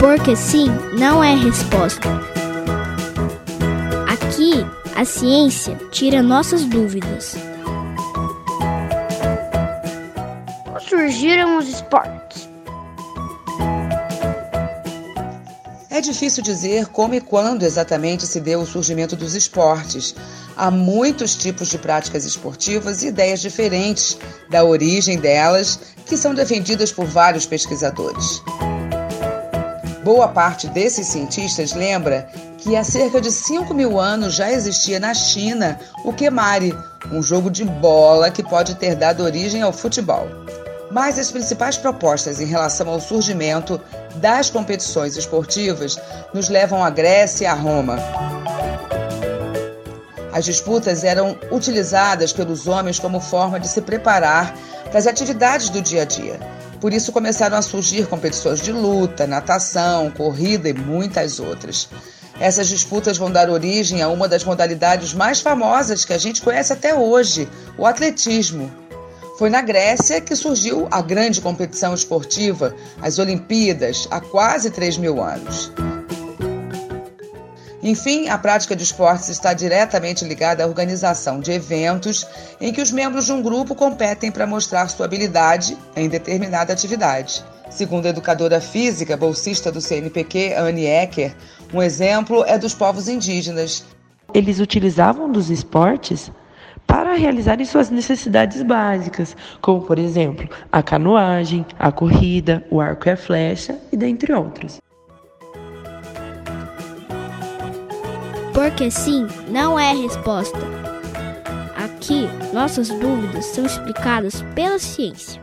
Porque sim não é resposta. Aqui, a ciência tira nossas dúvidas. Surgiram os esportes. É difícil dizer como e quando exatamente se deu o surgimento dos esportes. Há muitos tipos de práticas esportivas e ideias diferentes da origem delas que são defendidas por vários pesquisadores. Boa parte desses cientistas lembra que há cerca de 5 mil anos já existia na China o Kemari, um jogo de bola que pode ter dado origem ao futebol. Mas as principais propostas em relação ao surgimento das competições esportivas nos levam à Grécia e a Roma. As disputas eram utilizadas pelos homens como forma de se preparar para as atividades do dia a dia por isso começaram a surgir competições de luta, natação, corrida e muitas outras. Essas disputas vão dar origem a uma das modalidades mais famosas que a gente conhece até hoje, o atletismo. Foi na Grécia que surgiu a grande competição esportiva, as Olimpíadas, há quase 3 mil anos. Enfim, a prática de esportes está diretamente ligada à organização de eventos em que os membros de um grupo competem para mostrar sua habilidade em determinada atividade. Segundo a educadora física, bolsista do CNPq, Anne Ecker, um exemplo é dos povos indígenas. Eles utilizavam dos esportes para realizarem suas necessidades básicas, como, por exemplo, a canoagem, a corrida, o arco e a flecha, e dentre outros. Porque sim não é resposta. Aqui, nossas dúvidas são explicadas pela ciência.